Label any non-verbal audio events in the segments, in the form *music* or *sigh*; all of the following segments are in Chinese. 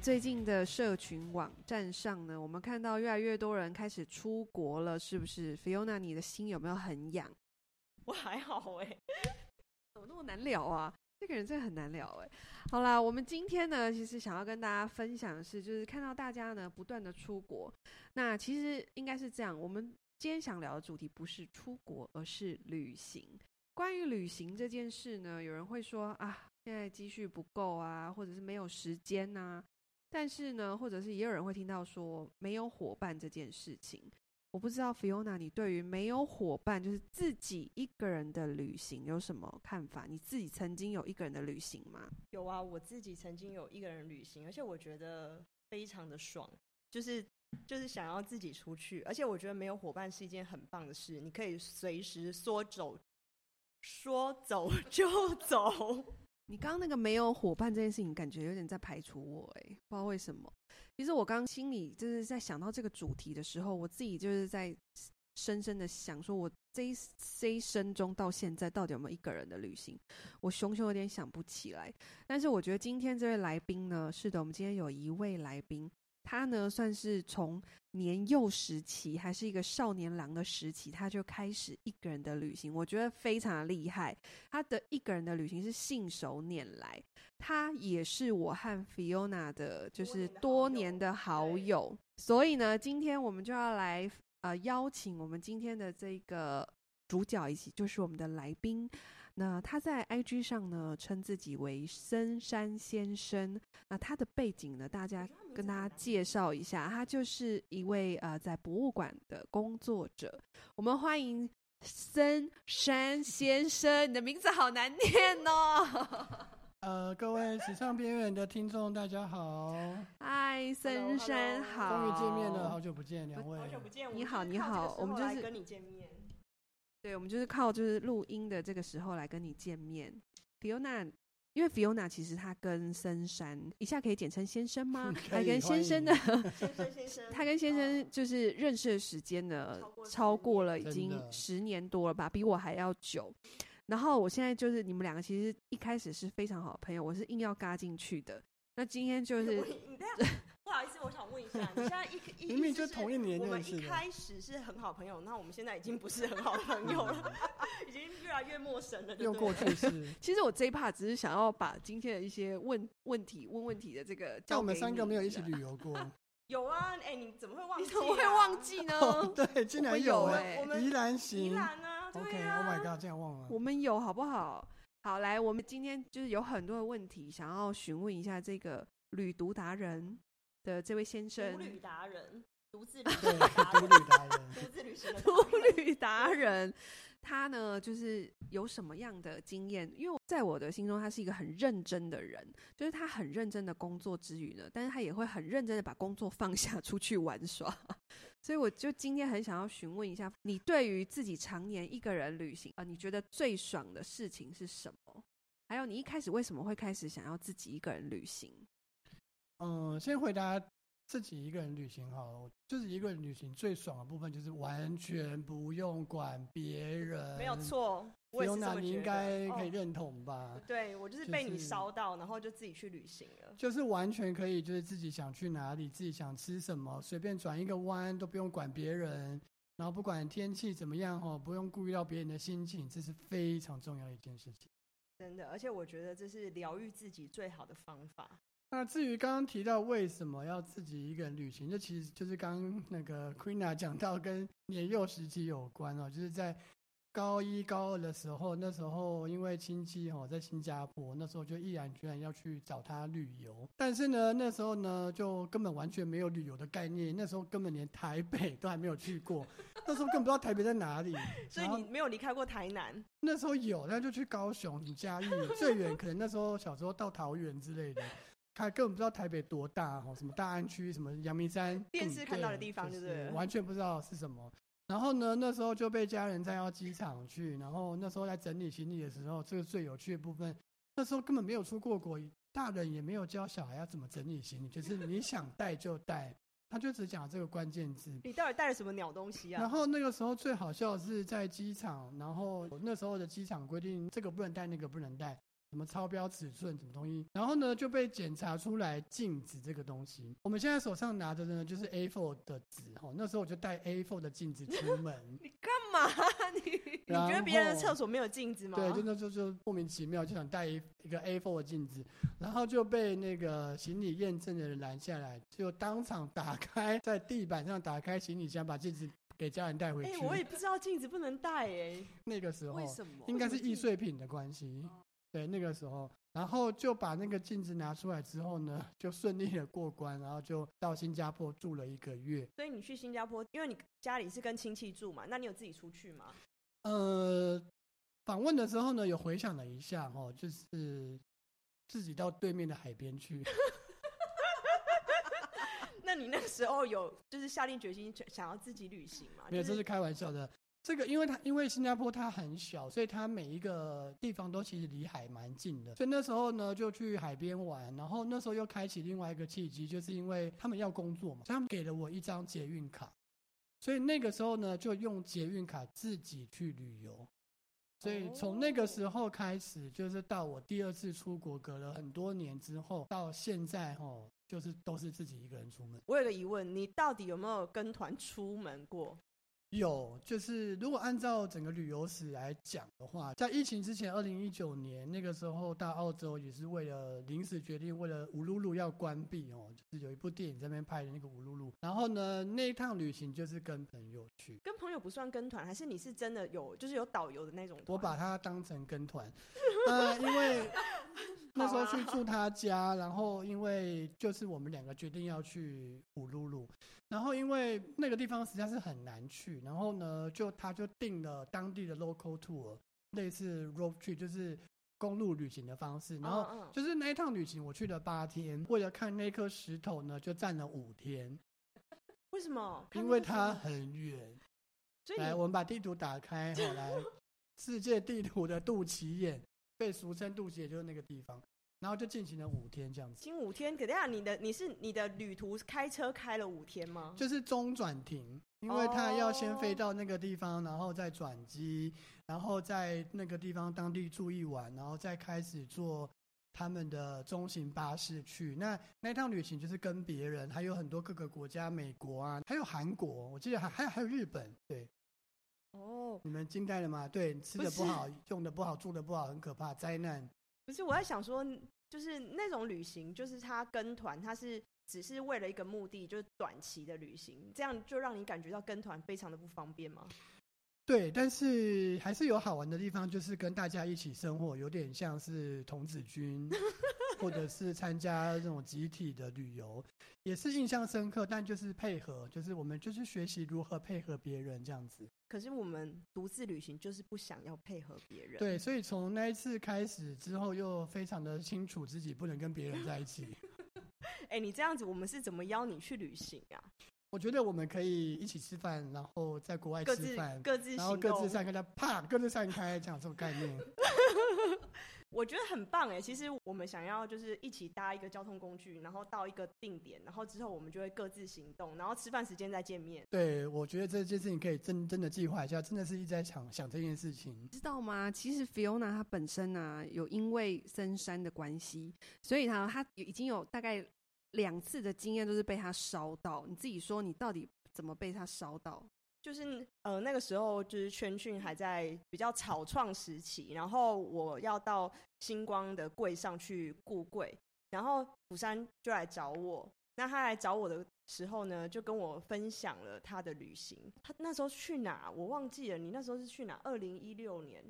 最近的社群网站上呢，我们看到越来越多人开始出国了，是不是？Fiona，你的心有没有很痒？*laughs* 我还好哎、欸，*laughs* 怎么那么难聊啊？这个人真的很难聊哎、欸。好啦，我们今天呢，其实想要跟大家分享的是，就是看到大家呢不断的出国，那其实应该是这样。我们今天想聊的主题不是出国，而是旅行。关于旅行这件事呢，有人会说啊，现在积蓄不够啊，或者是没有时间呐、啊。但是呢，或者是也有人会听到说没有伙伴这件事情，我不知道 Fiona，你对于没有伙伴，就是自己一个人的旅行有什么看法？你自己曾经有一个人的旅行吗？有啊，我自己曾经有一个人旅行，而且我觉得非常的爽，就是就是想要自己出去，而且我觉得没有伙伴是一件很棒的事，你可以随时说走，说走就走。你刚刚那个没有伙伴这件事情，感觉有点在排除我哎、不知道为什么。其实我刚刚心里就是在想到这个主题的时候，我自己就是在深深的想说，我这一这一生中到现在到底有没有一个人的旅行？我熊熊有点想不起来。但是我觉得今天这位来宾呢，是的，我们今天有一位来宾。他呢，算是从年幼时期，还是一个少年郎的时期，他就开始一个人的旅行，我觉得非常的厉害。他的一个人的旅行是信手拈来，他也是我和 Fiona 的，就是多年的好友。好友，所以呢，今天我们就要来呃邀请我们今天的这个主角一起，就是我们的来宾。那他在 IG 上呢，称自己为森山先生。那他的背景呢，大家跟大家介绍一下，他就是一位呃在博物馆的工作者。我们欢迎森山先生，你的名字好难念哦。*laughs* 呃，各位时尚边缘的听众，大家好。嗨，森山好，终于见面了，好久不见，两位。好久不见，你好，你好，我们就是跟你见面。对，我们就是靠就是录音的这个时候来跟你见面，Fiona，因为 Fiona 其实他跟森山，一下可以简称先生吗？*laughs* 他 *laughs* 跟先生的先生先生，他跟先生就是认识的时间呢，超过了已经十年多了吧，比我还要久。然后我现在就是你们两个其实一开始是非常好的朋友，我是硬要嘎进去的。那今天就是。一下，*laughs* 你现在一明明就同一年，我们一开始是很好朋友，那我们现在已经不是很好朋友了，*laughs* 已经越来越陌生了。用过去式。*laughs* 其实我这一 part 只是想要把今天的一些问问题、问问题的这个，但我们三个没有一起旅游过。有啊，哎，你怎么会忘记？你怎么会忘记呢？对，竟然有哎，宜兰行，宜兰啊，OK，Oh my God，这样忘了。我们有好不好？好，来，我们今天就是有很多的问题想要询问一下这个旅读达人。的这位先生，独旅达人，独自旅行达人，独自旅行的独旅达人，他呢就是有什么样的经验？因为在我的心中，他是一个很认真的人，就是他很认真的工作之余呢，但是他也会很认真的把工作放下，出去玩耍。所以我就今天很想要询问一下，你对于自己常年一个人旅行啊，你觉得最爽的事情是什么？还有你一开始为什么会开始想要自己一个人旅行？嗯，先回答自己一个人旅行好了。就是一个人旅行最爽的部分，就是完全不用管别人。没有错，我也是。你应该可以认同吧？哦、对，我就是被你烧到，然后就自己去旅行了。就是完全可以，就是自己想去哪里，自己想吃什么，随便转一个弯都不用管别人。然后不管天气怎么样哦，不用顾虑到别人的心情，这是非常重要的一件事情。真的，而且我觉得这是疗愈自己最好的方法。那至于刚刚提到为什么要自己一个人旅行，这其实就是刚刚那个 Queena 讲到跟年幼时期有关哦，就是在高一高二的时候，那时候因为亲戚哦在新加坡，那时候就毅然决然要去找他旅游。但是呢，那时候呢就根本完全没有旅游的概念，那时候根本连台北 *laughs* 都还没有去过，那时候根本不知道台北在哪里。*laughs* 所以你没有离开过台南？那时候有，那就去高雄、嘉义，最远可能那时候小时候到桃园之类的。他根本不知道台北多大，什么大安区，什么阳明山，电视看到的地方，对不对？完全不知道是什么。然后呢，那时候就被家人带到机场去，然后那时候在整理行李的时候，这个最有趣的部分，那时候根本没有出过国，大人也没有教小孩要怎么整理行李，就是你想带就带，他就只讲这个关键字。你到底带了什么鸟东西啊？然后那个时候最好笑的是在机场，然后那时候的机场规定这个不能带，那个不能带。什么超标尺寸，什么东西，然后呢就被检查出来镜子这个东西。我们现在手上拿的呢就是 A4 的纸，哦，那时候我就带 A4 的镜子出门。*laughs* 你干嘛？*laughs* 你你觉得别人的厕所没有镜子吗？对，就那时候就莫名其妙就想带一个 A4 的镜子，然后就被那个行李验证的人拦下来，就当场打开，在地板上打开行李箱，把镜子给家人带回去。哎，我也不知道镜子不能带哎。那个时候为什么？应该是易碎品的关系。对，那个时候，然后就把那个镜子拿出来之后呢，就顺利的过关，然后就到新加坡住了一个月。所以你去新加坡，因为你家里是跟亲戚住嘛，那你有自己出去吗？呃，访问的时候呢，有回想了一下哦，就是自己到对面的海边去。*laughs* 那你那个时候有就是下定决心想要自己旅行吗？没有，这是开玩笑的。这个，因为它因为新加坡它很小，所以它每一个地方都其实离海蛮近的。所以那时候呢，就去海边玩，然后那时候又开启另外一个契机，就是因为他们要工作嘛，所以他们给了我一张捷运卡，所以那个时候呢，就用捷运卡自己去旅游。所以从那个时候开始，就是到我第二次出国，隔了很多年之后，到现在哦，就是都是自己一个人出门。我有个疑问，你到底有没有跟团出门过？有，就是如果按照整个旅游史来讲的话，在疫情之前，二零一九年那个时候到澳洲也是为了临时决定，为了乌鲁鲁要关闭哦，就是有一部电影在那边拍的那个乌鲁鲁。然后呢，那一趟旅行就是跟朋友去，跟朋友不算跟团，还是你是真的有，就是有导游的那种？我把它当成跟团，呃，因为 *laughs* 那时候去住他家，然后因为就是我们两个决定要去乌鲁鲁。然后因为那个地方实在是很难去，然后呢，就他就订了当地的 local tour，类似 road trip，就是公路旅行的方式。然后就是那一趟旅行，我去了八天，为了看那颗石头呢，就站了五天。为什么？因为它很远。所以来，我们把地图打开，好来，*laughs* 世界地图的肚脐眼，被俗称肚脐眼，就是那个地方。然后就进行了五天这样子。进五天，可等下你的你是你的旅途开车开了五天吗？就是中转停，因为他要先飞到那个地方，然后再转机，然后在那个地方当地住一晚，然后再开始坐他们的中型巴士去。那那趟旅行就是跟别人，还有很多各个国家，美国啊，还有韩国，我记得还还有还有日本，对。哦，你们惊呆了吗？对，吃的不好，用的不好，住的不好，很可怕，灾难。可是我在想说，就是那种旅行，就是他跟团，他是只是为了一个目的，就是短期的旅行，这样就让你感觉到跟团非常的不方便吗？对，但是还是有好玩的地方，就是跟大家一起生活，有点像是童子军，或者是参加这种集体的旅游，也是印象深刻。但就是配合，就是我们就是学习如何配合别人这样子。可是我们独自旅行就是不想要配合别人。对，所以从那一次开始之后，又非常的清楚自己不能跟别人在一起。*laughs* 哎、欸，你这样子，我们是怎么邀你去旅行啊？我觉得我们可以一起吃饭，然后在国外吃饭，各自，然后各自散开，啪，各自散开，这样这种概念。*laughs* 我觉得很棒哎！其实我们想要就是一起搭一个交通工具，然后到一个定点，然后之后我们就会各自行动，然后吃饭时间再见面。对，我觉得这件事情可以真真的计划一下，真的是一直在想想这件事情。知道吗？其实 Fiona 她本身呢、啊，有因为深山的关系，所以她她已经有大概两次的经验都是被她烧到。你自己说，你到底怎么被她烧到？就是呃那个时候就是圈讯还在比较草创时期，然后我要到星光的柜上去顾柜，然后釜山就来找我。那他来找我的时候呢，就跟我分享了他的旅行。他那时候去哪？我忘记了。你那时候是去哪？二零一六年，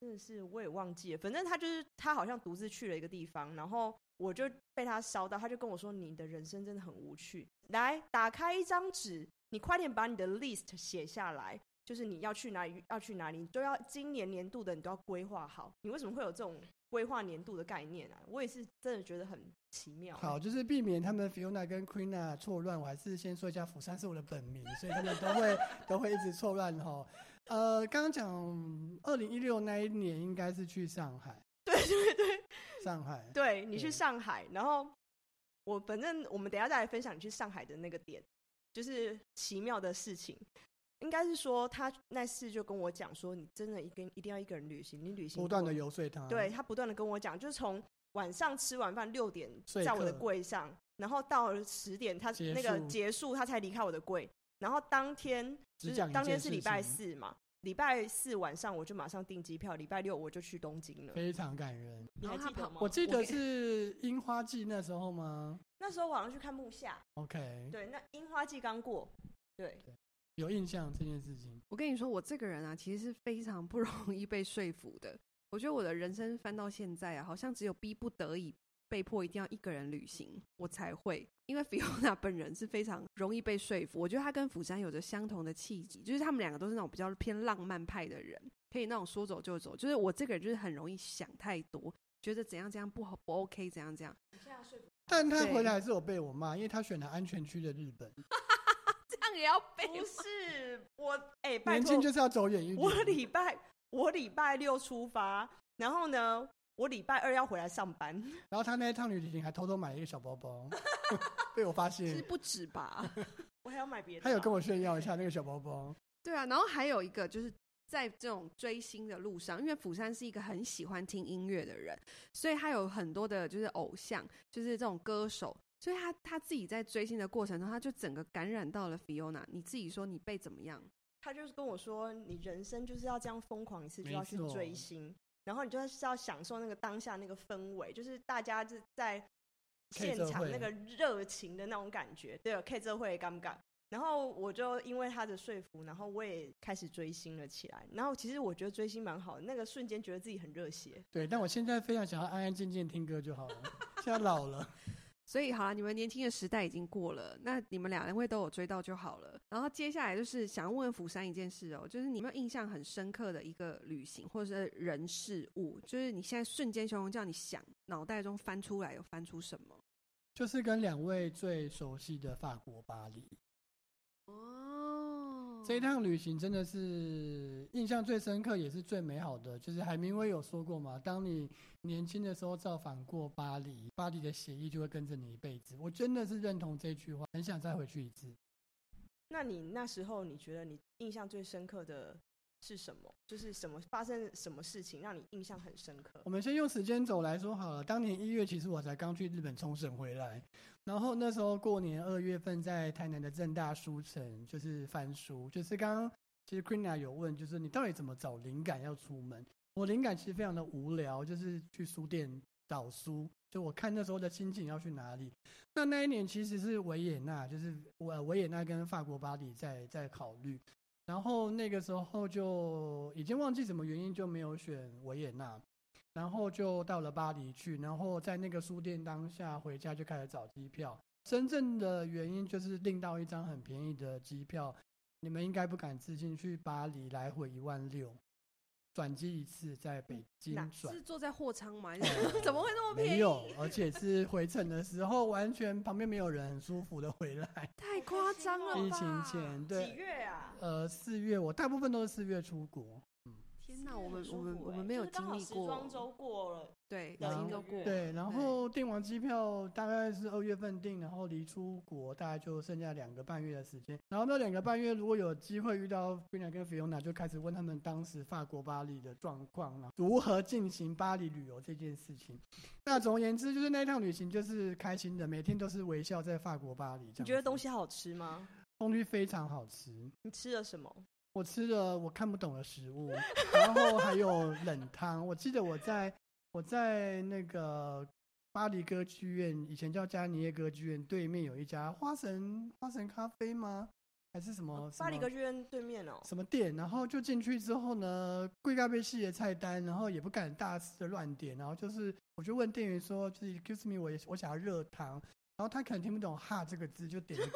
真的是我也忘记了。反正他就是他好像独自去了一个地方，然后我就被他烧到。他就跟我说：“你的人生真的很无趣。来，打开一张纸，你快点把你的 list 写下来，就是你要去哪里，要去哪里，你都要今年年度的你都要规划好。你为什么会有这种？”规划年度的概念啊，我也是真的觉得很奇妙。好，就是避免他们 Fiona 跟 Queena 错乱，我还是先说一下，釜山是我的本名，*laughs* 所以他们都会都会一直错乱哈。呃，刚刚讲二零一六那一年应该是去上海，对对对，上海，对你去上海，然后我反正我们等一下再来分享你去上海的那个点，就是奇妙的事情。应该是说，他那次就跟我讲说，你真的一跟一定要一个人旅行，你旅行不断的游说他，对他不断的跟我讲，就是从晚上吃完饭六点在我的柜上，然后到了十点他那个结束，他才离开我的柜，然后当天就是当天是礼拜四嘛，礼拜四晚上我就马上订机票，礼拜六我就去东京了，非常感人。你还记得吗？我记得是樱花季那时候吗？那时候我好像去看木下，OK，对，那樱花季刚过，对。有印象这件事情，我跟你说，我这个人啊，其实是非常不容易被说服的。我觉得我的人生翻到现在啊，好像只有逼不得已、被迫一定要一个人旅行，我才会。因为 *laughs* Fiona 本人是非常容易被说服，我觉得他跟釜山有着相同的气质，就是他们两个都是那种比较偏浪漫派的人，可以那种说走就走。就是我这个人就是很容易想太多，觉得怎样怎样不好不 OK，怎样怎样。但他回来还是有被我骂，因为他选了安全区的日本。*laughs* 也要被？不是我，哎、欸，年轻就是要走远一点。我礼拜我礼拜六出发，然后呢，我礼拜二要回来上班。*laughs* 然后他那一趟旅行还偷偷买了一个小包包，*laughs* 被我发现。是不止吧？*laughs* 我还要买别的。他有跟我炫耀一下那个小包包。对啊，然后还有一个就是在这种追星的路上，因为釜山是一个很喜欢听音乐的人，所以他有很多的就是偶像，就是这种歌手。所以他他自己在追星的过程中，他就整个感染到了 Fiona。你自己说你被怎么样？他就是跟我说，你人生就是要这样疯狂一次，就要去追星，然后你就是要享受那个当下那个氛围，就是大家就在现场那个热情的那种感觉。对，K 这会尴尬。然后我就因为他的说服，然后我也开始追星了起来。然后其实我觉得追星蛮好的，那个瞬间觉得自己很热血。对，但我现在非常想要安安静静听歌就好了。现在老了。*laughs* 所以好了，你们年轻的时代已经过了，那你们两位都有追到就好了。然后接下来就是想要问釜山一件事哦，就是你有没有印象很深刻的一个旅行或者是人事物，就是你现在瞬间形容叫你想脑袋中翻出来有翻出什么？就是跟两位最熟悉的法国巴黎。这一趟旅行真的是印象最深刻，也是最美好的。就是海明威有说过嘛，当你年轻的时候造访过巴黎，巴黎的血液就会跟着你一辈子。我真的是认同这句话，很想再回去一次。那你那时候你觉得你印象最深刻的是什么？就是什么发生什么事情让你印象很深刻？我们先用时间轴来说好了。当年一月，其实我才刚去日本冲绳回来。然后那时候过年二月份，在台南的正大书城就是翻书，就是刚刚其实 Queena 有问，就是你到底怎么找灵感要出门？我灵感其实非常的无聊，就是去书店找书，就我看那时候的心情要去哪里。那那一年其实是维也纳，就是我维也纳跟法国巴黎在在考虑，然后那个时候就已经忘记什么原因就没有选维也纳。然后就到了巴黎去，然后在那个书店当下回家就开始找机票。真正的原因就是订到一张很便宜的机票，你们应该不敢置信，去巴黎来回一万六。转机一次在北京转，是坐在货仓吗？*laughs* 怎么会那么便宜？没有，而且是回程的时候完全旁边没有人，很舒服的回来。*laughs* 太夸张了吧！疫情前，对，几月啊？呃，四月，我大部分都是四月出国。天哪，我们我们我们没有经历过。时装周过了，对，已经都过。对，然后订完机票大概是二月份订，然后离出国大概就剩下两个半月的时间。然后那两个半月，如果有机会遇到 Queena 跟 Fiona，就开始问他们当时法国巴黎的状况，如何进行巴黎旅游这件事情。那总而言之，就是那一趟旅行就是开心的，每天都是微笑在法国巴黎。你觉得东西好吃吗？东西非常好吃。你吃了什么？我吃了我看不懂的食物，然后还有冷汤。我记得我在我在那个巴黎歌剧院，以前叫加尼耶歌剧院，对面有一家花神花神咖啡吗？还是什么？哦、巴黎歌剧院对面哦。什么店？然后就进去之后呢，贵咖啡系的菜单，然后也不敢大肆的乱点，然后就是我就问店员说，就是 excuse me，我我想要热汤，然后他可能听不懂哈这个字，就点了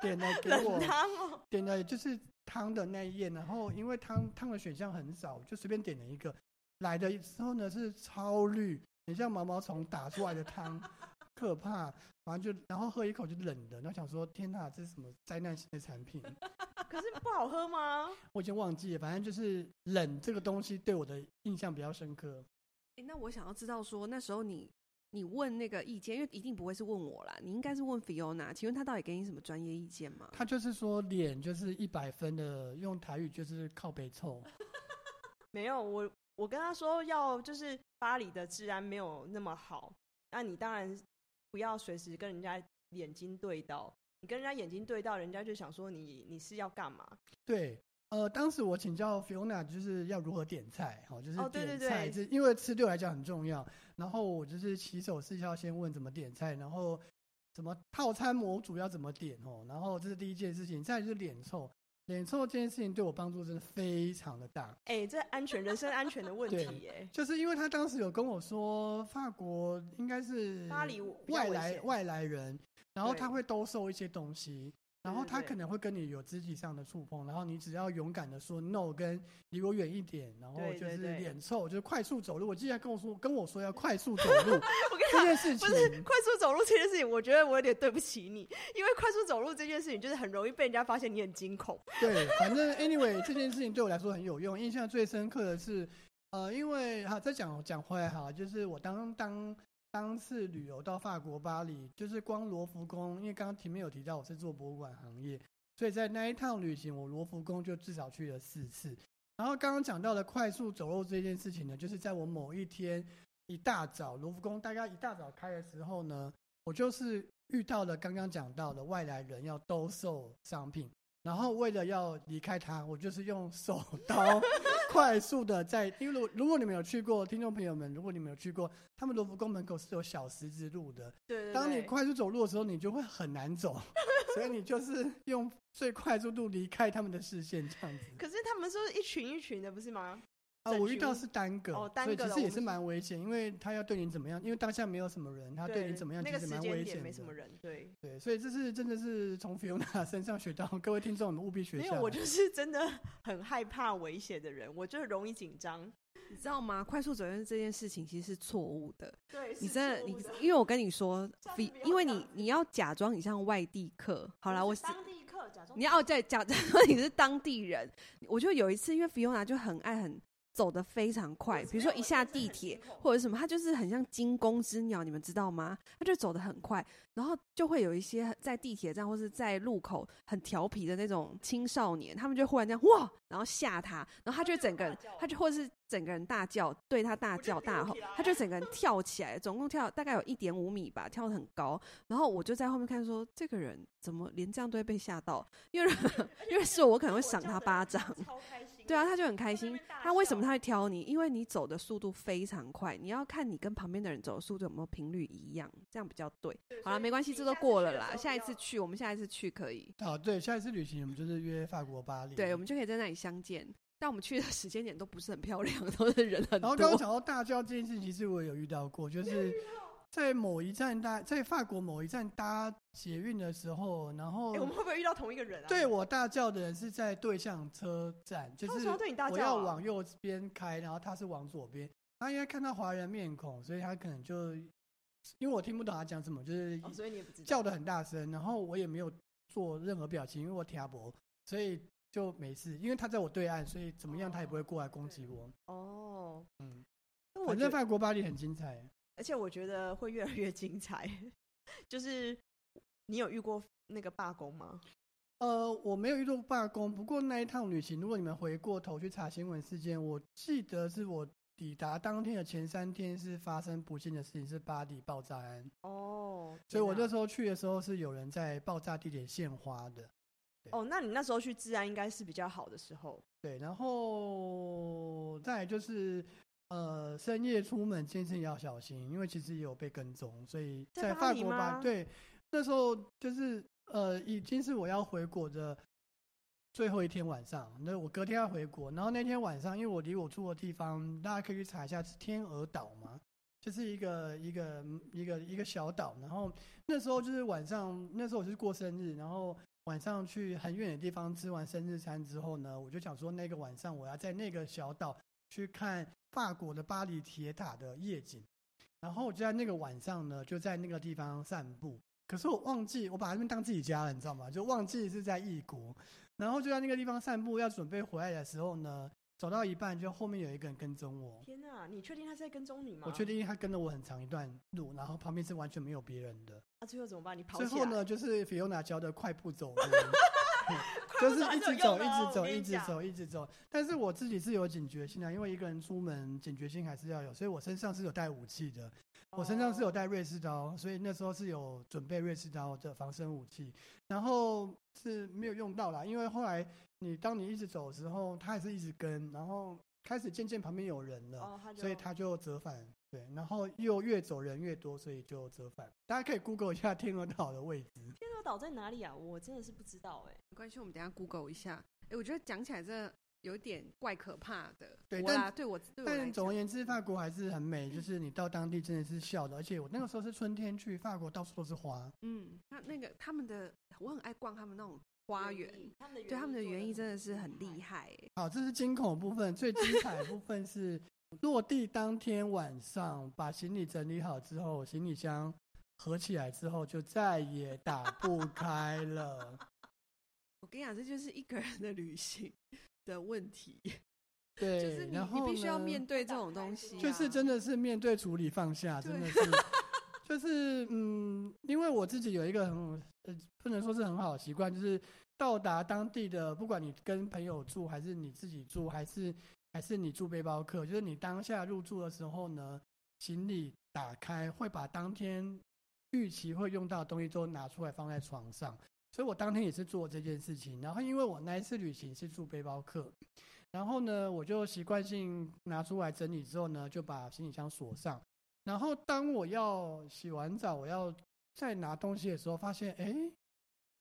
给点了给我点了就是汤的那一页，然后因为汤汤的选项很少，就随便点了一个，来的时候呢是超绿，很像毛毛虫打出来的汤，*laughs* 可怕。反正就，然后喝一口就冷的，然后想说，天哪，这是什么灾难性的产品？*laughs* 可是不好喝吗？我已经忘记了，反正就是冷这个东西对我的印象比较深刻。哎，那我想要知道说，那时候你你问那个意见，因为一定不会是问我啦，你应该是问 Fiona，请问他到底给你什么专业意见吗？他就是说脸就是一百分的，用台语就是靠北臭。*laughs* 没有，我我跟他说要就是巴黎的治安没有那么好，那你当然。不要随时跟人家眼睛对到，你跟人家眼睛对到，人家就想说你你是要干嘛？对，呃，当时我请教 Fiona 就是要如何点菜，好，就是点菜，哦、对对对，因为吃对我来讲很重要。然后我就是起手是要先问怎么点菜，然后什么套餐模组要怎么点哦，然后这是第一件事情。再就是脸臭，脸臭这件事情对我帮助真的非常的大。哎、欸，这安全人身安全的问题，哎，就是因为他当时有跟我说，法国应该是巴黎外来外来人，然后他会兜售一些东西。然后他可能会跟你有肢体上的触碰，然后你只要勇敢的说 no，跟离我远一点，然后就是脸臭，就是快速走路。我记得跟我说跟我说要快速走路，*laughs* 我跟你讲，这件事情不是快速走路这件事情，我觉得我有点对不起你，因为快速走路这件事情就是很容易被人家发现你很惊恐。对，反正 anyway 这件事情对我来说很有用，印象最深刻的是，呃，因为哈再讲讲回来哈，就是我当当。当次旅游到法国巴黎，就是光罗浮宫，因为刚刚前面有提到我是做博物馆行业，所以在那一趟旅行，我罗浮宫就至少去了四次。然后刚刚讲到的快速走路这件事情呢，就是在我某一天一大早，罗浮宫大概一大早开的时候呢，我就是遇到了刚刚讲到的外来人要兜售商品，然后为了要离开他，我就是用手刀。快速的在，因为如如果你们有去过，听众朋友们，如果你们有去过，他们罗浮宫门口是有小十字路的。对，对，对。当你快速走路的时候，你就会很难走，所以你就是用最快速度离开他们的视线，这样子。可是他们说一群一群的，不是吗？啊，我遇到是单个，哦、单个所以其实也是蛮危险，因为他要对你怎么样？因为当下没有什么人，他对你怎么样其实蛮危险的。没什么人，对对，所以这是真的是从 Fiona 身上学到，各位听众们务必学。没有，我就是真的很害怕危险的人，我就是容易紧张，你知道吗？快速走路这件事情其实是错误的。对，你真的，你因为我跟你说，因为你你要假装你像外地客，好了，我当地客假装你要再 *laughs* 假装你是当地人，我就有一次，因为 Fiona 就很爱很。走得非常快，比如说一下地铁或者什么，他就是很像惊弓之鸟，你们知道吗？他就走得很快，然后就会有一些在地铁站或是在路口很调皮的那种青少年，他们就忽然这样哇，然后吓他，然后他就整个人，他就或者是整个人大叫，对他大叫大吼，他就整个人跳起来，总共跳大概有一点五米吧，跳得很高，然后我就在后面看说，这个人怎么连这样都会被吓到？因为 *laughs* 因为是我可能会赏他巴掌。对啊，他就很开心。他为什么他会挑你？因为你走的速度非常快，你要看你跟旁边的人走的速度有没有频率一样，这样比较对。好了，没关系，这都过了啦。下一次去，我们下一次去可以。好，对，下一次旅行我们就是约法国巴黎。对，我们就可以在那里相见。但我们去的时间点都不是很漂亮，都是人很多。然后刚刚讲到大叫这件事情，其实我有遇到过，就是。在某一站搭，在法国某一站搭捷运的时候，然后、欸、我们会不会遇到同一个人啊？对我大叫的人是在对向车站，就是我要往右边开，然后他是往左边。他应该看到华人面孔，所以他可能就因为我听不懂他讲什么，就是叫的很大声，然后我也没有做任何表情，因为我听不懂，所以就没事。因为他在我对岸，所以怎么样他也不会过来攻击我。哦，嗯，反正法国巴黎很精彩。而且我觉得会越来越精彩。*laughs* 就是你有遇过那个罢工吗？呃，我没有遇到罢工。不过那一趟旅行，如果你们回过头去查新闻事件，我记得是我抵达当天的前三天是发生不幸的事情，是巴黎爆炸案。哦，所以我那时候去的时候是有人在爆炸地点献花的。哦，那你那时候去治安应该是比较好的时候。对，然后再来就是。呃，深夜出门健身也要小心，因为其实也有被跟踪，所以在在法国吧，对，那时候就是呃，已经是我要回国的最后一天晚上，那我隔天要回国，然后那天晚上，因为我离我住的地方，大家可以去查一下，是天鹅岛嘛，就是一个一个一个一个小岛，然后那时候就是晚上，那时候我是过生日，然后。晚上去很远的地方吃完生日餐之后呢，我就想说那个晚上我要在那个小岛去看法国的巴黎铁塔的夜景，然后我就在那个晚上呢，就在那个地方散步。可是我忘记我把他们当自己家了，你知道吗？就忘记是在异国，然后就在那个地方散步，要准备回来的时候呢，走到一半就后面有一个人跟踪我。天哪，你确定他是在跟踪你吗？我确定他跟了我很长一段路，然后旁边是完全没有别人的。那、啊、最后怎么办？你跑最后呢，就是 Fiona 教的快步走路，就是一直走，一直走，一直走，一直走。但是我自己是有警觉性啊，因为一个人出门警觉性还是要有，所以我身上是有带武器的，我身上是有带瑞士刀，所以那时候是有准备瑞士刀的防身武器，然后是没有用到啦，因为后来你当你一直走的时候，他还是一直跟，然后开始渐渐旁边有人了，所以他就折返。对，然后又越走人越多，所以就折返。大家可以 Google 一下天鹅岛的位置。天鹅岛在哪里啊？我真的是不知道哎、欸。没关系，我们等一下 Google 一下。哎，我觉得讲起来真的有点怪可怕的。对，但对我，对我但总而言之，法国还是很美。就是你到当地真的是笑的，而且我那个时候是春天去，法国到处都是花。嗯，那那个他们的，我很爱逛他们那种花园。对，他们的园艺真的是很厉害。好，这是惊恐部分，最精彩的部分是。落地当天晚上，把行李整理好之后，行李箱合起来之后，就再也打不开了。*laughs* 我跟你讲，这就是一个人的旅行的问题。*laughs* *laughs* 对，就是你，然后你必须要面对这种东西啊。就是真的是面对处理放下，真的是，就是嗯，因为我自己有一个很呃，不能说是很好的习惯，就是到达当地的，不管你跟朋友住，还是你自己住，还是。还是你住背包客，就是你当下入住的时候呢，行李打开会把当天预期会用到的东西都拿出来放在床上，所以我当天也是做这件事情。然后因为我那一次旅行是住背包客，然后呢，我就习惯性拿出来整理之后呢，就把行李箱锁上。然后当我要洗完澡，我要再拿东西的时候，发现哎，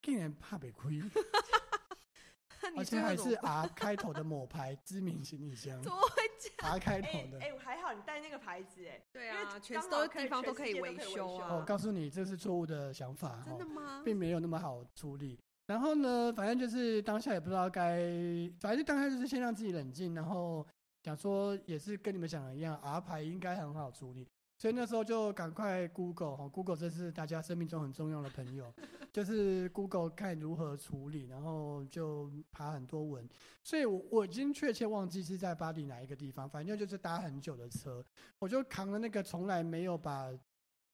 竟然怕被亏。而且还是 R *laughs* 开头的某牌 *laughs* 知名行李箱，怎么会这样？R 开头的，哎、欸欸，还好你带那个牌子，哎，对啊，全所有地方都可以维修啊。我告诉你，这是错误的想法，真的吗？并没有那么好处理。然后呢，反正就是当下也不知道该，反正当下就是先让自己冷静，然后想说也是跟你们想的一样，R 牌应该很好处理。所以那时候就赶快 Google 哈，Google 这是大家生命中很重要的朋友，*laughs* 就是 Google 看如何处理，然后就爬很多文。所以我我已经确切忘记是在巴黎哪一个地方，反正就是搭很久的车，我就扛了那个从来没有把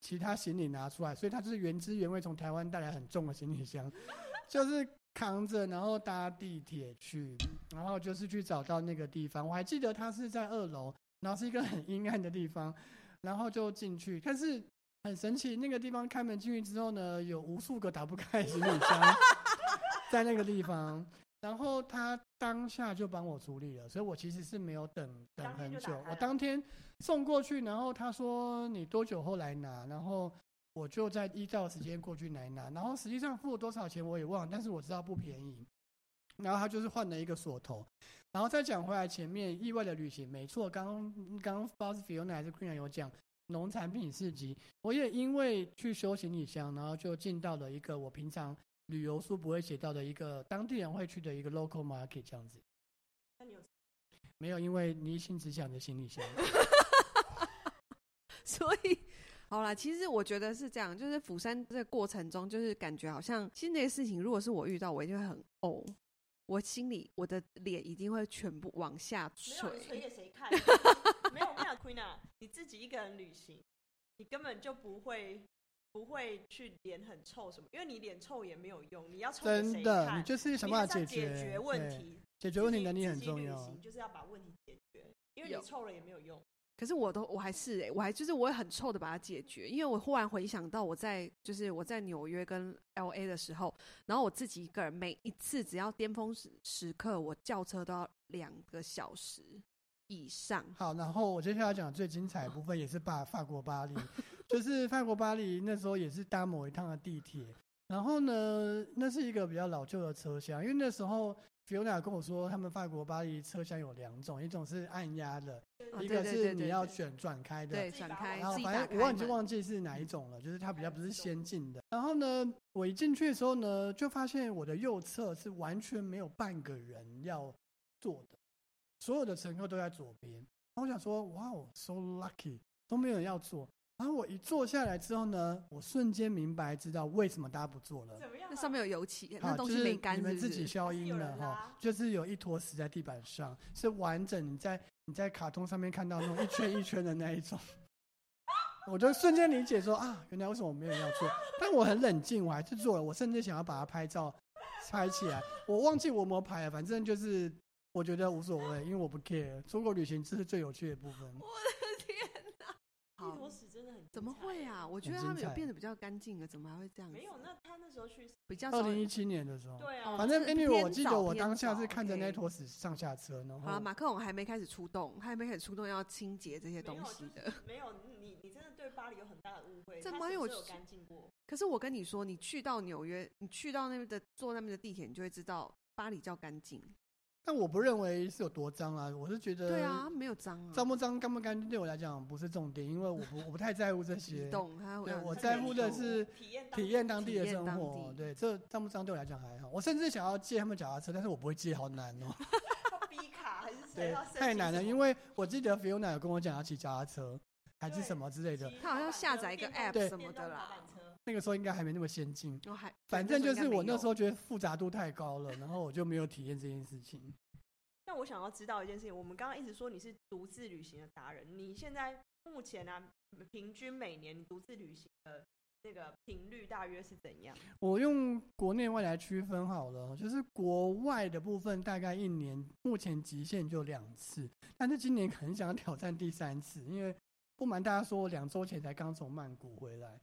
其他行李拿出来，所以它就是原汁原味从台湾带来很重的行李箱，*laughs* 就是扛着，然后搭地铁去，然后就是去找到那个地方。我还记得它是在二楼，然后是一个很阴暗的地方。然后就进去，但是很神奇，那个地方开门进去之后呢，有无数个打不开行李箱 *laughs* 在那个地方，然后他当下就帮我处理了，所以我其实是没有等等很久，我当天送过去，然后他说你多久后来拿，然后我就在依照时间过去来拿，然后实际上付了多少钱我也忘了，但是我知道不便宜，然后他就是换了一个锁头。然后再讲回来，前面意外的旅行，没错，刚刚刚不知道是 Fiona 还是 Queen 有讲农产品市集，我也因为去修行李箱，然后就进到了一个我平常旅游书不会写到的一个当地人会去的一个 local market 这样子。那你有？没有，因为你一心只想着行李箱。*laughs* 所以，好啦，其实我觉得是这样，就是釜山这个过程中，就是感觉好像其实那些事情，如果是我遇到，我一定会很哦。我心里，我的脸一定会全部往下垂。没有垂给谁看？*laughs* 没有，没有，Queen 啊，你自己一个人旅行，你根本就不会不会去脸很臭什么，因为你脸臭也没有用。你要臭给谁看？真的，你就是想办法解决解决问题，解决问题能力很重要。就是要把问题解决，因为你臭了也没有用。可是我都我还是诶、我还就是我会很臭的把它解决，因为我忽然回想到我在就是我在纽约跟 LA 的时候，然后我自己一个人每一次只要巅峰时时刻，我叫车都要两个小时，以上。好，然后我接下来讲最精彩的部分也是巴法国巴黎，就是法国巴黎那时候也是搭某一趟的地铁，然后呢，那是一个比较老旧的车厢，因为那时候 Fiona 跟我说，他们法国巴黎车厢有两种，一种是按压的，一个是你要选转开的，对，转开，然后反正我忘记忘记是哪一种了，就是它比较不是先进的。然后呢，我一进去的时候呢，就发现我的右侧是完全没有半个人要坐的。所有的乘客都在左边，然后我想说，哇哦，so lucky，都没有人要坐。然后我一坐下来之后呢，我瞬间明白知道为什么大家不做了。怎么样？那上面有油漆，啊、那东西没干是不是？你们自己消音了哈，就是有一坨屎在地板上，是完整。你在你在卡通上面看到那种一圈一圈的那一种，我就瞬间理解说啊，原来为什么我没有人要做？但我很冷静，我还是做了。我甚至想要把它拍照拍起来，我忘记我有没有拍了，反正就是。我觉得无所谓，因为我不 care。出国旅行这是最有趣的部分。一坨屎真的很……怎么会啊？我觉得他们有变得比较干净了，怎么还会这样子？没有，那他那时候去比较二零一七年的时候。对啊，反正 anyway 我记得我当下是看着那坨屎上下车呢。好了，马克龙还没开始出动，他还没开始出动要清洁这些东西的。没有，你你真的对巴黎有很大的误会。这没有干净过。可是我跟你说，你去到纽约，你去到那边的坐那边的地铁，你就会知道巴黎叫干净。但我不认为是有多脏啊，我是觉得对啊，没有脏啊，脏不脏、干不干净对我来讲不是重点，因为我不我不太在乎这些。懂他，对，我在乎的是体验当地的生活。对，这脏不脏对我来讲还好。我甚至想要借他们脚踏车，但是我不会借，好难哦。*laughs* 逼卡还是对，太难了，因为我记得 Fiona 有跟我讲要骑脚踏车，还是什么之类的。他好像下载一个 App 什么的啦。那个时候应该还没那么先进。我还反正就是我那时候觉得复杂度太高了，然后我就没有体验这件事情。*laughs* 那我想要知道一件事情，我们刚刚一直说你是独自旅行的达人，你现在目前呢、啊，平均每年独自旅行的那个频率大约是怎样？我用国内外来区分好了，就是国外的部分大概一年目前极限就两次，但是今年可能想要挑战第三次，因为不瞒大家说，我两周前才刚从曼谷回来。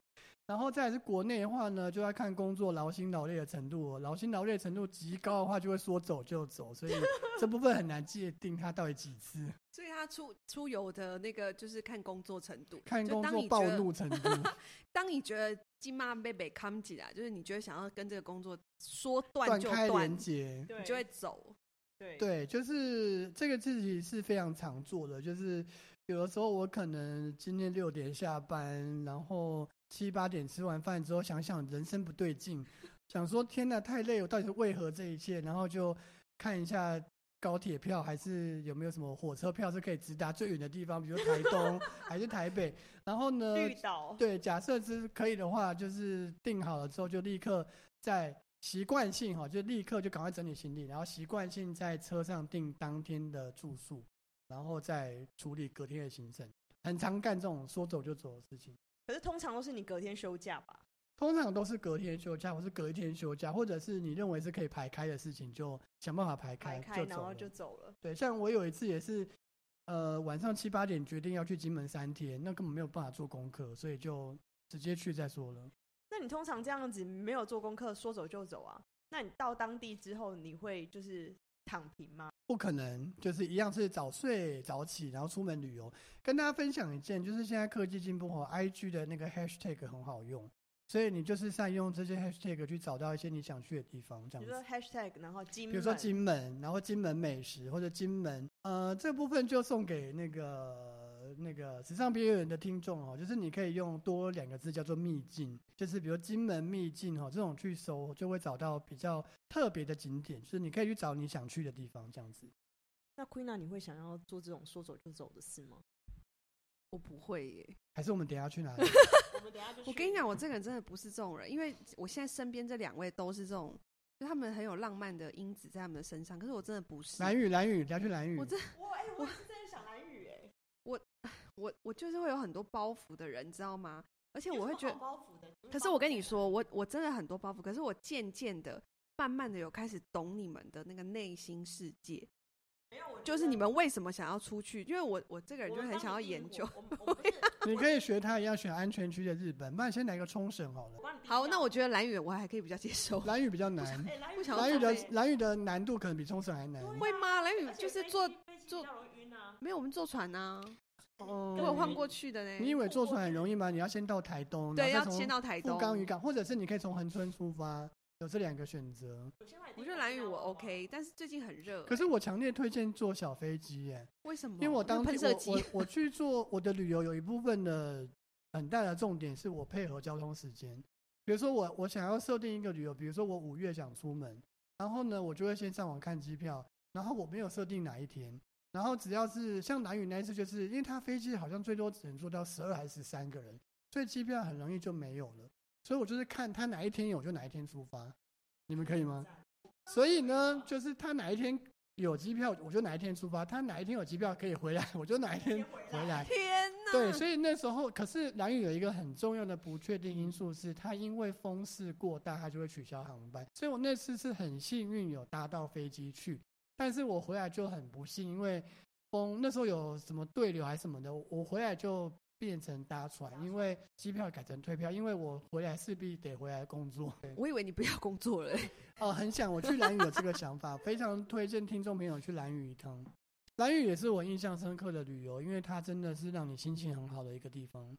然后再来是国内的话呢，就要看工作劳心劳累的程度，劳心劳累程度极高的话，就会说走就走，所以这部分很难界定他到底几次。*laughs* 所以他出出游的那个就是看工作程度，看工作暴怒程度。*laughs* 当你觉得金妈被被扛起来，就是你觉得想要跟这个工作说断就断，断开连接，你就会走。对对，就是这个自己是非常常做的，就是有的时候我可能今天六点下班，然后。七八点吃完饭之后，想想人生不对劲，想说天哪，太累，我到底是为何这一切？然后就看一下高铁票，还是有没有什么火车票是可以直达最远的地方，比如台东 *laughs* 还是台北。然后呢，绿岛。对，假设是可以的话，就是订好了之后，就立刻在习惯性哈，就立刻就赶快整理行李，然后习惯性在车上订当天的住宿，然后再处理隔天的行程。很常干这种说走就走的事情。可是通常都是你隔天休假吧？通常都是隔天休假，或是隔一天休假，或者是你认为是可以排开的事情，就想办法排开，排开然后就走了。对，像我有一次也是，呃，晚上七八点决定要去金门三天，那根本没有办法做功课，所以就直接去再说了。那你通常这样子没有做功课，说走就走啊？那你到当地之后，你会就是？躺平吗？不可能，就是一样是早睡早起，然后出门旅游。跟大家分享一件，就是现在科技进步和，IG 的那个 hashtag 很好用，所以你就是善用这些 hashtag 去找到一些你想去的地方，这样子。比如说 hashtag，然后金门，比如说金门，然后金门美食或者金门，呃，这部分就送给那个。那个时尚边缘人的听众哦，就是你可以用多两个字叫做秘境，就是比如金门秘境哦，这种去搜就会找到比较特别的景点，就是你可以去找你想去的地方这样子。那 Queena，你会想要做这种说走就走的事吗？我不会耶。还是我们等下去哪里？*laughs* 我们等下就去。我跟你讲，我这个人真的不是这种人，因为我现在身边这两位都是这种，就他们很有浪漫的因子在他们的身上，可是我真的不是。蓝雨，蓝雨，等下去蓝雨。我这我哎，我是真。我我我就是会有很多包袱的人，你知道吗？而且我会觉得，包袱的。可是我跟你说，我我真的很多包袱。可是我渐渐的、慢慢的有开始懂你们的那个内心世界。就是你们为什么想要出去？因为我我这个人就很想要研究。*laughs* *laughs* 你可以学他一样选安全区的日本，那你先来个冲绳好了。好，那我觉得蓝屿我还可以比较接受。*laughs* 蓝屿比较难，不想兰屿的蓝屿的难度可能比冲绳还难。会吗？蓝屿就是坐坐，没有我们坐船啊。哦，我有换过去的呢。你以为坐船很容易吗？你要先到台东，对，要先到台东富冈渔港，或者是你可以从恒春出发。有这两个选择，我觉得蓝屿我 OK，但是最近很热。可是我强烈推荐坐小飞机耶。为什么？因为我当时我我我去做我的旅游，有一部分的很大的重点是我配合交通时间。比如说我我想要设定一个旅游，比如说我五月想出门，然后呢，我就会先上网看机票，然后我没有设定哪一天，然后只要是像南宇那一次，就是因为他飞机好像最多只能坐到十二还是十三个人，所以机票很容易就没有了。所以我就是看他哪一天有，就哪一天出发，你们可以吗？所以呢，就是他哪一天有机票，我就哪一天出发；他哪一天有机票可以回来，我就哪一天回来。天哪！对，所以那时候，可是南宇有一个很重要的不确定因素是，他因为风势过大，他就会取消航班。所以我那次是很幸运有搭到飞机去，但是我回来就很不幸，因为风那时候有什么对流还是什么的，我回来就。变成搭船，因为机票改成退票，因为我回来势必得回来工作。*laughs* 我以为你不要工作了。哦、呃，很想我去兰屿有这个想法，非常推荐听众朋友去兰屿一趟。兰屿也是我印象深刻的旅游，因为它真的是让你心情很好的一个地方。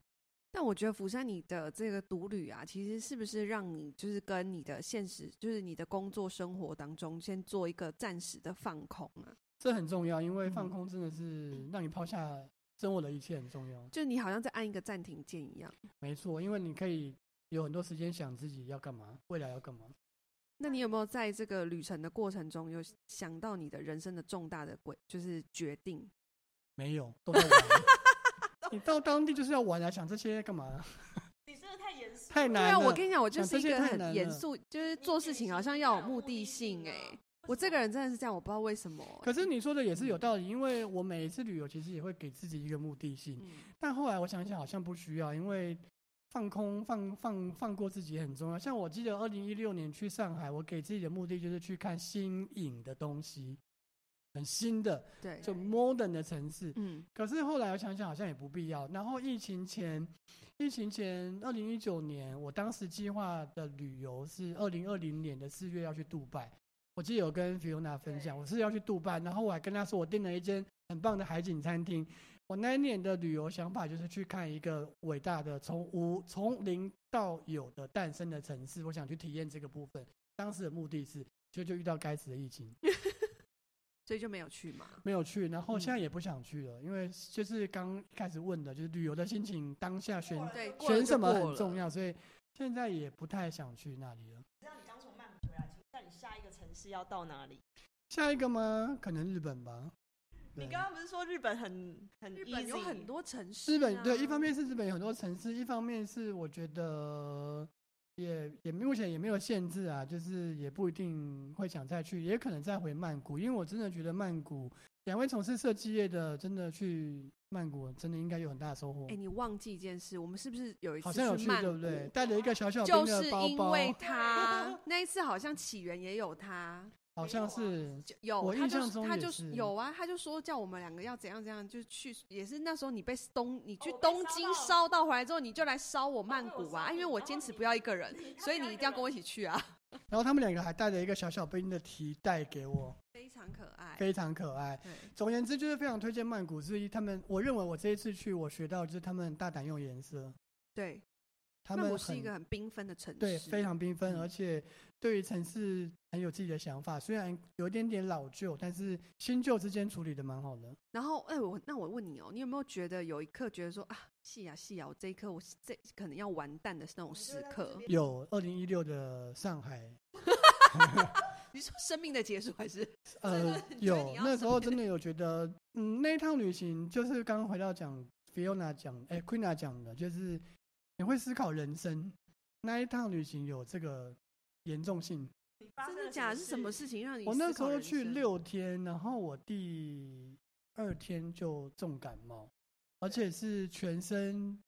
但我觉得釜山你的这个独旅啊，其实是不是让你就是跟你的现实，就是你的工作生活当中，先做一个暂时的放空啊？这很重要，因为放空真的是让你抛下。生活的一切很重要，就你好像在按一个暂停键一样。没错，因为你可以有很多时间想自己要干嘛，未来要干嘛。那你有没有在这个旅程的过程中，有想到你的人生的重大的轨，就是决定？没有，都在玩。*laughs* 你到当地就是要玩啊，想这些干嘛？*laughs* 你真的太严肃，太难了。对啊，我跟你讲，我就是一个很严肃，就是做事情好像要有目的性哎、欸。我这个人真的是这样，我不知道为什么、欸。可是你说的也是有道理，因为我每一次旅游其实也会给自己一个目的性，嗯、但后来我想想好像不需要，因为放空、放放放过自己也很重要。像我记得二零一六年去上海，我给自己的目的就是去看新颖的东西，很新的，对，就 modern 的城市。嗯。可是后来我想想好像也不必要。然后疫情前，疫情前二零一九年，我当时计划的旅游是二零二零年的四月要去杜拜。我记得有跟 Fiona 分享，我是要去杜拜，然后我还跟他说我订了一间很棒的海景餐厅。我那一年的旅游想法就是去看一个伟大的从无从零到有的诞生的城市，我想去体验这个部分。当时的目的是，就就遇到该死的疫情，所以就没有去嘛。没有去，然后现在也不想去了，因为就是刚开始问的，就是旅游的心情，当下选选什么很重要，所以现在也不太想去那里了。下一个城市要到哪里？下一个吗？可能日本吧。你刚刚不是说日本很很 easy？日本有很多城市啊。日本对，一方面是日本有很多城市，一方面是我觉得也也目前也没有限制啊，就是也不一定会想再去，也可能再回曼谷，因为我真的觉得曼谷，两位从事设计业的，真的去曼谷真的应该有很大的收获。哎、欸，你忘记一件事，我们是不是有一次好像有去，对不对？带了一个小小的包包，就是因为他 *laughs* 那一次好像起源也有他。好像是有，我印象中他就是有啊，他就说叫我们两个要怎样怎样，就去，也是那时候你被东，你去东京烧到回来之后，你就来烧我曼谷吧，因为我坚持不要一个人，所以你一定要跟我一起去啊。*laughs* 然后他们两个还带了一个小小冰的提袋给我，非常可爱，非常可爱。总而言之，就是非常推荐曼谷。之一，他们我认为我这一次去，我学到就是他们大胆用颜色。对。他们是一个很缤纷的城市，对，非常缤纷，而且对于城市很有自己的想法。虽然有一点点老旧，但是新旧之间处理的蛮好的。然后，哎、欸，我那我问你哦，你有没有觉得有一刻觉得说啊，是呀是呀，我这一刻我这可能要完蛋的那种时刻？有，二零一六的上海。*laughs* 你说生命的结束还是？呃，*laughs* 有，那时候真的有觉得，嗯，那一趟旅行就是刚刚回到讲 Fiona 讲，哎，Queena 讲的，就是。你会思考人生，那一趟旅行有这个严重性？真的假的？是什么事情让你？我那时候去六天，然后我第二天就重感冒，而且是全身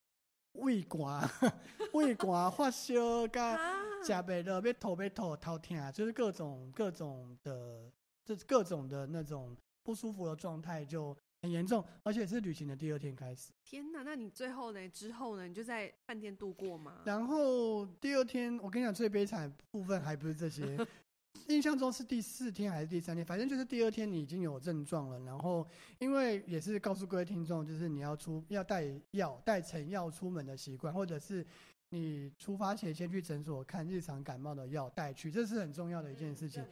胃刮、*laughs* 胃刮、发烧、加加背的被头被头头疼，就是各种各种的，就是各种的那种不舒服的状态就很严重，而且是旅行的第二天开始。天哪！那你最后呢？之后呢？你就在饭店度过吗？然后第二天，我跟你讲，最悲惨的部分还不是这些。*laughs* 印象中是第四天还是第三天？反正就是第二天，你已经有症状了。然后，因为也是告诉各位听众，就是你要出要带药、带成药出门的习惯，或者是你出发前先去诊所看日常感冒的药带去，这是很重要的一件事情。嗯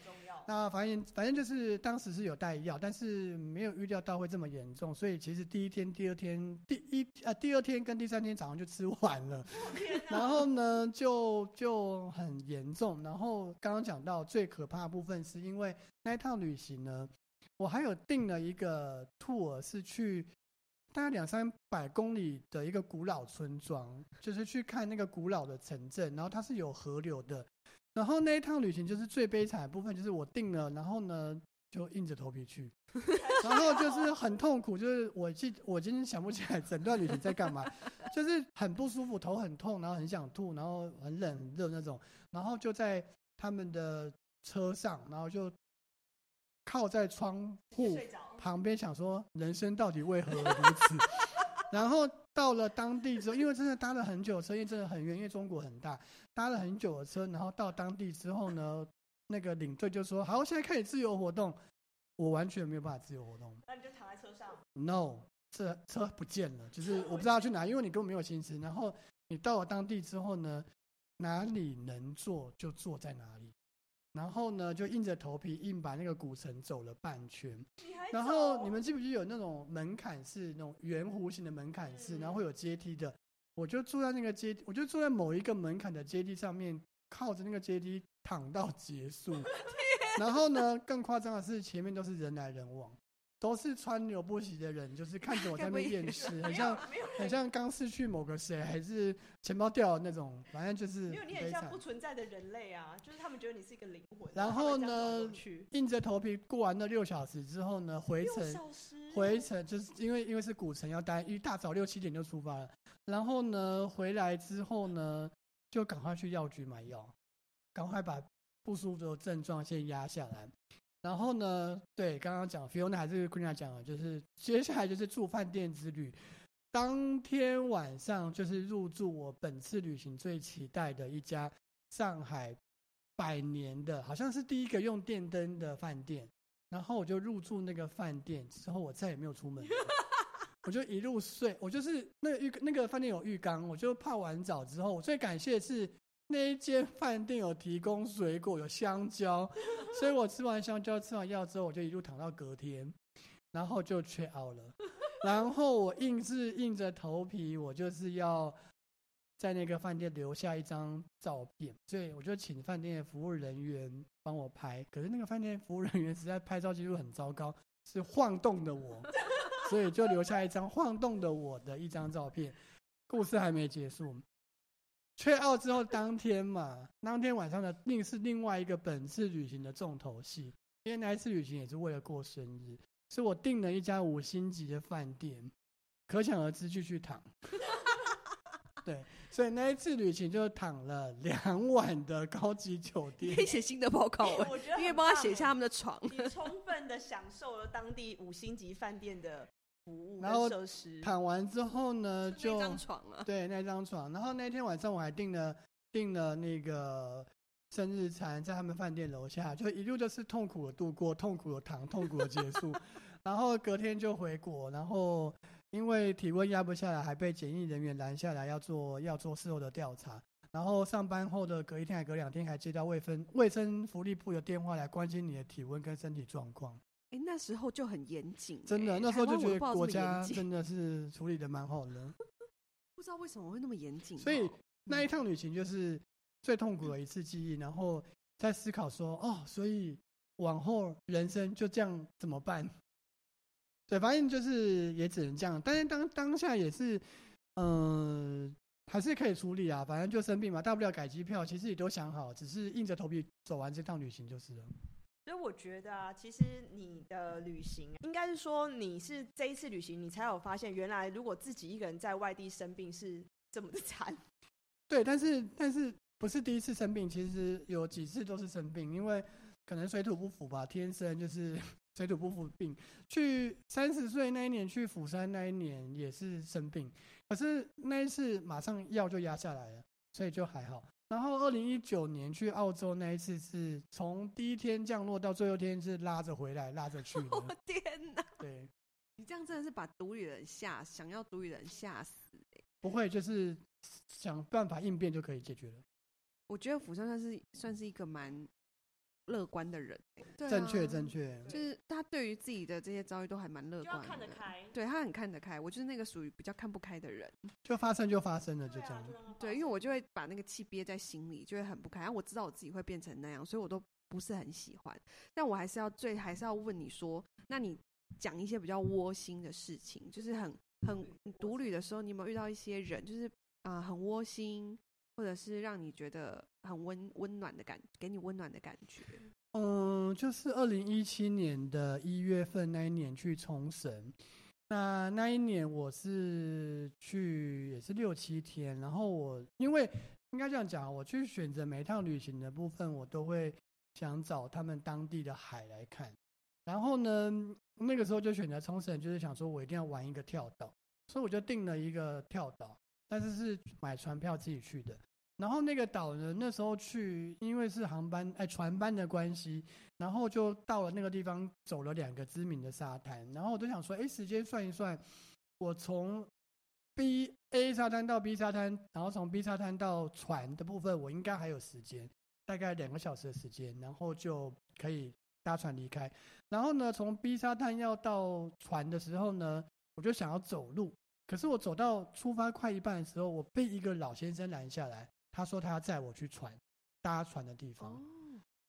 那反正反正就是当时是有带药，但是没有预料到会这么严重，所以其实第一天、第二天、第一啊第二天跟第三天早上就吃完了，然后呢就就很严重。然后刚刚讲到最可怕的部分，是因为那一趟旅行呢，我还有订了一个 tour，是去大概两三百公里的一个古老村庄，就是去看那个古老的城镇，然后它是有河流的。然后那一趟旅行就是最悲惨的部分，就是我定了，然后呢就硬着头皮去，*laughs* 然后就是很痛苦，就是我记我今天想不起来整段旅行在干嘛，就是很不舒服，头很痛，然后很想吐，然后很冷很热那种，然后就在他们的车上，然后就靠在窗户旁边想说，人生到底为何如此？*laughs* 然后到了当地之后，因为真的搭了很久车，因为真的很远，因为中国很大，搭了很久的车。然后到当地之后呢，那个领队就说：“好，现在可以自由活动。”我完全没有办法自由活动。那你就躺在车上？No，这车不见了，就是我不知道去哪，因为你根本没有心思。然后你到了当地之后呢，哪里能坐就坐在哪里。然后呢，就硬着头皮硬把那个古城走了半圈。然后你们记不记得有那种门槛是那种圆弧形的门槛式，然后会有阶梯的。我就坐在那个阶，我就坐在某一个门槛的阶梯上面，靠着那个阶梯躺到结束。然后呢，更夸张的是前面都是人来人往。都是川流不息的人，就是 *laughs* 看着我在那边验尸，很像很像刚失去某个谁，还是钱包掉的那种，反正就是。因为你很像不存在的人类啊，就是他们觉得你是一个灵魂。然后呢，硬着头皮过完那六小时之后呢，回程，回程就是因为因为是古城要待，一大早六七点就出发了。然后呢，回来之后呢，就赶快去药局买药，赶快把不舒服的症状先压下来。然后呢，对，刚刚讲 Fiona 还是 Queen 讲的，就是接下来就是住饭店之旅。当天晚上就是入住我本次旅行最期待的一家上海百年的，好像是第一个用电灯的饭店。然后我就入住那个饭店之后，我再也没有出门，我就一路睡。我就是那个浴那个饭店有浴缸，我就泡完澡之后，我最感谢的是。那一间饭店有提供水果，有香蕉，*laughs* 所以我吃完香蕉，吃完药之后，我就一路躺到隔天，然后就 out 了。然后我硬是硬着头皮，我就是要在那个饭店留下一张照片，所以我就请饭店的服务人员帮我拍。可是那个饭店服务人员实在拍照技术很糟糕，是晃动的我，*laughs* 所以就留下一张晃动的我的一张照片。故事还没结束。去澳之后当天嘛，当天晚上的另是另外一个本次旅行的重头戏，因为那一次旅行也是为了过生日，是我订了一家五星级的饭店，可想而知，继续躺。*laughs* 对，所以那一次旅行就躺了两晚的高级酒店。可以写新的报告，我觉得因为帮他写一下他们的床，你充分的享受了当地五星级饭店的。然后躺完之后呢，就那张床啊，对，那张床。然后那天晚上我还订了订了那个生日餐，在他们饭店楼下，就一路就是痛苦的度过，痛苦的躺，痛苦的结束。*laughs* 然后隔天就回国，然后因为体温压不下来，还被检疫人员拦下来要做要做事后的调查。然后上班后的隔一天还隔两天，还接到卫生卫生福利部的电话来关心你的体温跟身体状况。哎，那时候就很严谨，真的，那时候就觉得国家真的是处理的蛮好的。*laughs* 不知道为什么会那么严谨，所以那一趟旅行就是最痛苦的一次记忆，然后在思考说，哦，所以往后人生就这样怎么办？对，反正就是也只能这样。但是当当下也是，嗯、呃，还是可以处理啊，反正就生病嘛，大不了改机票，其实也都想好，只是硬着头皮走完这趟旅行就是了。所以我觉得啊，其实你的旅行应该是说，你是这一次旅行，你才有发现，原来如果自己一个人在外地生病是这么的惨。*laughs* 对，但是但是不是第一次生病，其实有几次都是生病，因为可能水土不服吧，天生就是 *laughs* 水土不服病。去三十岁那一年去釜山那一年也是生病，可是那一次马上药就压下来了，所以就还好。然后二零一九年去澳洲那一次是从第一天降落到最后一天是拉着回来拉着去的。我 *laughs* 天哪！对，你这样真的是把独旅人吓，想要独旅人吓死欸。不会，就是想办法应变就可以解决了。我觉得釜山算是算是一个蛮乐观的人，欸，正确正确，就是他对于自己的这些遭遇都还蛮乐观的，看得开，对他很看得开。我就是那个属于比较看不开的人，就发生就发生了，就这样。对，因为我就会把那个气憋在心里，就会很不开。然后我知道我自己会变成那样，所以我都不是很喜欢。但我还是要最还是要问你说，那你讲一些比较窝心的事情，就是很很独旅的时候，你有没有遇到一些人，就是啊、呃、很窝心？或者是让你觉得很温温暖的感，给你温暖的感觉。嗯，就是二零一七年的一月份那一年去冲绳，那那一年我是去也是六七天，然后我因为应该这样讲，我去选择每一趟旅行的部分，我都会想找他们当地的海来看。然后呢，那个时候就选择冲绳，就是想说我一定要玩一个跳岛，所以我就订了一个跳岛，但是是买船票自己去的。然后那个岛呢，那时候去，因为是航班哎船班的关系，然后就到了那个地方，走了两个知名的沙滩，然后我就想说，哎，时间算一算，我从 B A 沙滩到 B 沙滩，然后从 B 沙滩到船的部分，我应该还有时间，大概两个小时的时间，然后就可以搭船离开。然后呢，从 B 沙滩要到船的时候呢，我就想要走路，可是我走到出发快一半的时候，我被一个老先生拦下来。他说他要载我去船搭船的地方，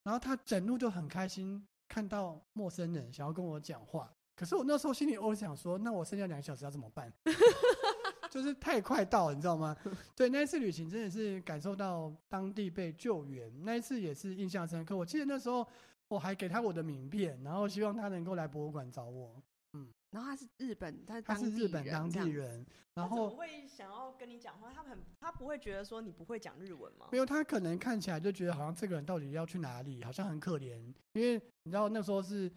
然后他整路就很开心，看到陌生人想要跟我讲话。可是我那时候心里我想说，那我剩下两个小时要怎么办？*laughs* 就是太快到了，你知道吗？对，那一次旅行真的是感受到当地被救援，那一次也是印象深刻。我记得那时候我还给他我的名片，然后希望他能够来博物馆找我。嗯。然后他是日本，他是，他是日本当地人，然后会想要跟你讲话。他很，他不会觉得说你不会讲日文吗？没有，他可能看起来就觉得好像这个人到底要去哪里，好像很可怜。因为你知道那时候是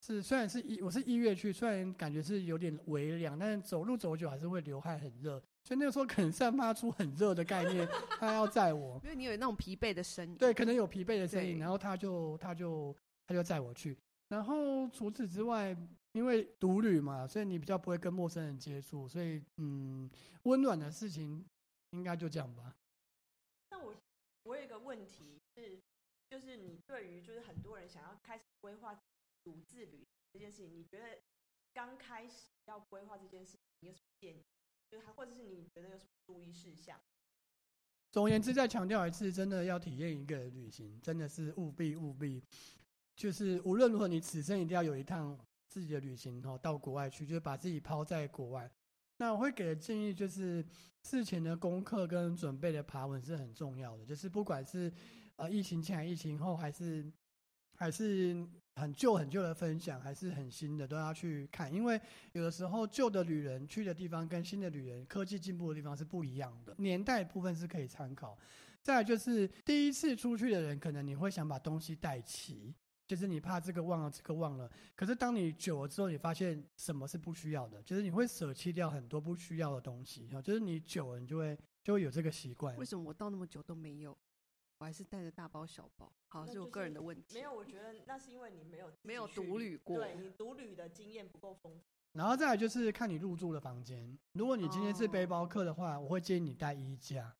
是虽然是一我是一月去，虽然感觉是有点微凉，但是走路走久还是会流汗，很热。所以那个时候可能散发出很热的概念，他要载我，*laughs* 因为你有那种疲惫的声音。对，可能有疲惫的声音，然后他就他就他就载我去。然后除此之外。因为独旅嘛，所以你比较不会跟陌生人接触，所以嗯，温暖的事情应该就这样吧。那我我有一个问题是，就是你对于就是很多人想要开始规划独自旅这件事情，你觉得刚开始要规划这件事情，你有什么建议？就是或者是你觉得有什么注意事项？总而言之，再强调一次，真的要体验一个旅行，真的是务必务必，就是无论如何，你此生一定要有一趟。自己的旅行哦，到国外去，就是把自己抛在国外。那我会给的建议就是，事前的功课跟准备的爬文是很重要的。就是不管是呃疫情前、疫情后，还是还是很旧很旧的分享，还是很新的，都要去看。因为有的时候旧的旅人去的地方跟新的旅人科技进步的地方是不一样的，年代部分是可以参考。再就是第一次出去的人，可能你会想把东西带齐。就是你怕这个忘了，这个忘了。可是当你久了之后，你发现什么是不需要的，就是你会舍弃掉很多不需要的东西。哈就是你久了，你就会就会有这个习惯。为什么我到那么久都没有？我还是带着大包小包。好，是我个人的问题。没有，我觉得那是因为你没有没有独旅过，对你独旅的经验不够丰富。然后再来就是看你入住的房间。如果你今天是背包客的话，我会建议你带衣架。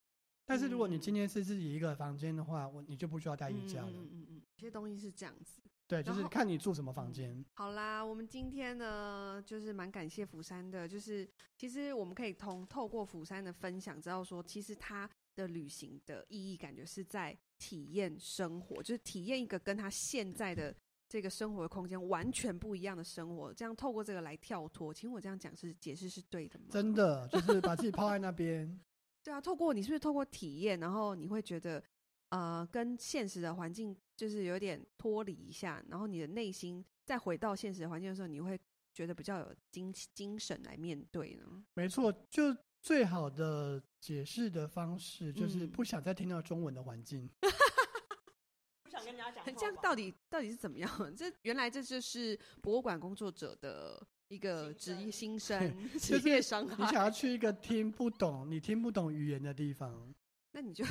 但是如果你今天是自己一个房间的话，我你就不需要带衣架了。嗯嗯嗯，有些东西是这样子。对，就是看你住什么房间。嗯。好啦，我们今天呢，就是蛮感谢釜山的，就是其实我们可以通透过釜山的分享，知道说，其实他的旅行的意义，感觉是在体验生活，就是体验一个跟他现在的这个生活的空间完全不一样的生活。这样透过这个来跳脱，其实我这样讲是解释是对的吗？真的，就是把自己抛在那边。*laughs* 对啊，透过你是不是透过体验，然后你会觉得，呃，跟现实的环境就是有点脱离一下，然后你的内心再回到现实的环境的时候，你会觉得比较有精精神来面对呢？没错，就最好的解释的方式就是不想再听到中文的环境。*laughs* 不想跟人家讲。这样到底到底是怎么样？*laughs* 这原来这就是博物馆工作者的一个职业心声，*laughs* 职业伤害。你想要去一个听不懂、你听不懂语言的地方，那你就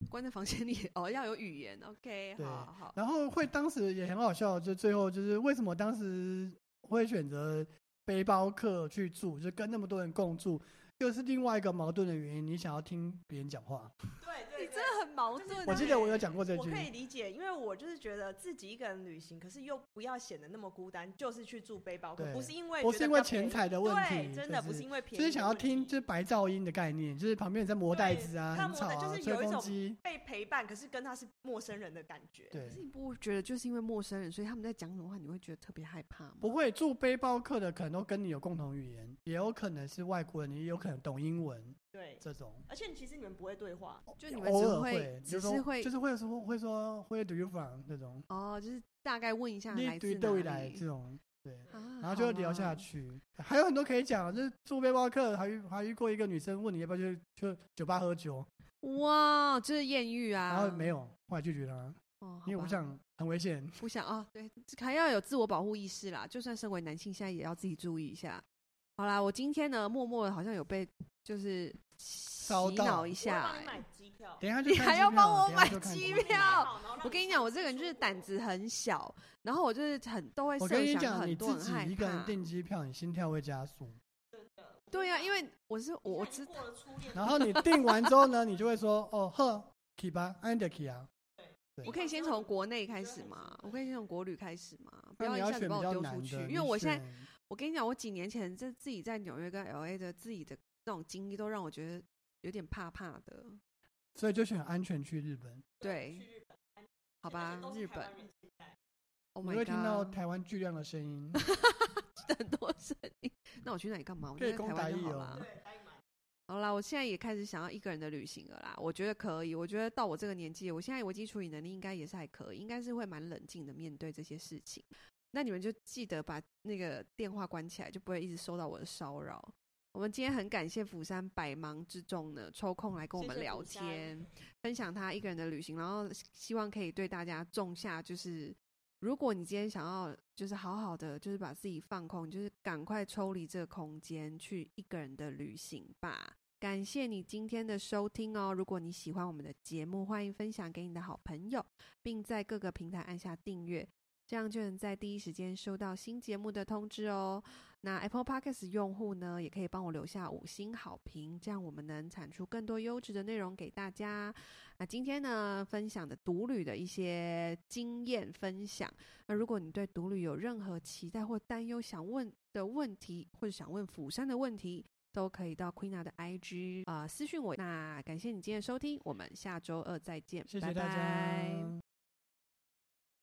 *laughs* 关在房间里哦，*laughs* 要有语言。OK，对好好。然后会当时也很好笑，就最后就是为什么当时会选择背包客去住，就跟那么多人共住。又是另外一个矛盾的原因，你想要听别人讲话。对对，你真的很矛盾。我记得我有讲过这句。我可以理解，因为我就是觉得自己一个人旅行，可是又不要显得那么孤单，就是去住背包客，不是因为不是因为钱财的问题，真的不是因为便宜，就是想要听就是白噪音的概念，就是旁边人在磨袋子啊，很吵啊，就是有一种被陪伴，可是跟他是陌生人的感觉。对，可是你不会觉得就是因为陌生人，所以他们在讲什么话，你会觉得特别害怕吗？不会，住背包客的可能都跟你有共同语言，也有可能是外国人，你也有可能懂英文。对，这种，而且其实你们不会对话，就你们偶尔会，只是会，就是会说会说 Where do you from 这种。哦，就是大概问一下来自哪里这种，对，然后就会聊下去。还有很多可以讲，就是做背包客还遇还遇过一个女生问你要不要去去酒吧喝酒，哇，这是艳遇啊。然后没有，后来拒绝了，哦，因为我不想很危险，不想啊，对，还要有自我保护意识啦。就算身为男性，现在也要自己注意一下。好啦，我今天呢，默默的好像有被就是洗脑一下、欸。等一下你还要帮我买机票？我跟你讲，我这个人就是胆子很小，然后我就是很都会设想很多，很害怕。你自己一个人订机票，你心跳会加速。对呀、啊，因为我是我我知道。然后你订完之后呢，你就会说：“哦呵，去吧，安德去啊。”我可以先从国内开始吗？我可以先从国旅开始吗？不要一下子把我丢出去，因为我现在。我跟你讲，我几年前在自己在纽约跟 LA 的自己的那种经历，都让我觉得有点怕怕的。所以就选安全去日本。对，好吧，日本。Oh God，你会听到台湾巨量的声音，*laughs* 很多声音。那我去那里干嘛？我在台湾就好了。好啦，我现在也开始想要一个人的旅行了啦。我觉得可以，我觉得到我这个年纪，我现在危机处理能力应该也是还可以，应该是会蛮冷静的面对这些事情。那你们就记得把那个电话关起来，就不会一直收到我的骚扰。我们今天很感谢釜山百忙之中呢，抽空来跟我们聊天，谢谢分享他一个人的旅行，然后希望可以对大家种下，就是如果你今天想要，就是好好的，就是把自己放空，就是赶快抽离这个空间，去一个人的旅行吧。感谢你今天的收听哦！如果你喜欢我们的节目，欢迎分享给你的好朋友，并在各个平台按下订阅。这样就能在第一时间收到新节目的通知哦。那 Apple Podcast 用户呢，也可以帮我留下五星好评，这样我们能产出更多优质的内容给大家。那今天呢，分享的独旅的一些经验分享。那如果你对独旅有任何期待或担忧，想问的问题，或者想问釜山的问题，都可以到 Queena 的 IG 啊、呃、私讯我。那感谢你今天的收听，我们下周二再见，谢谢大家。拜拜。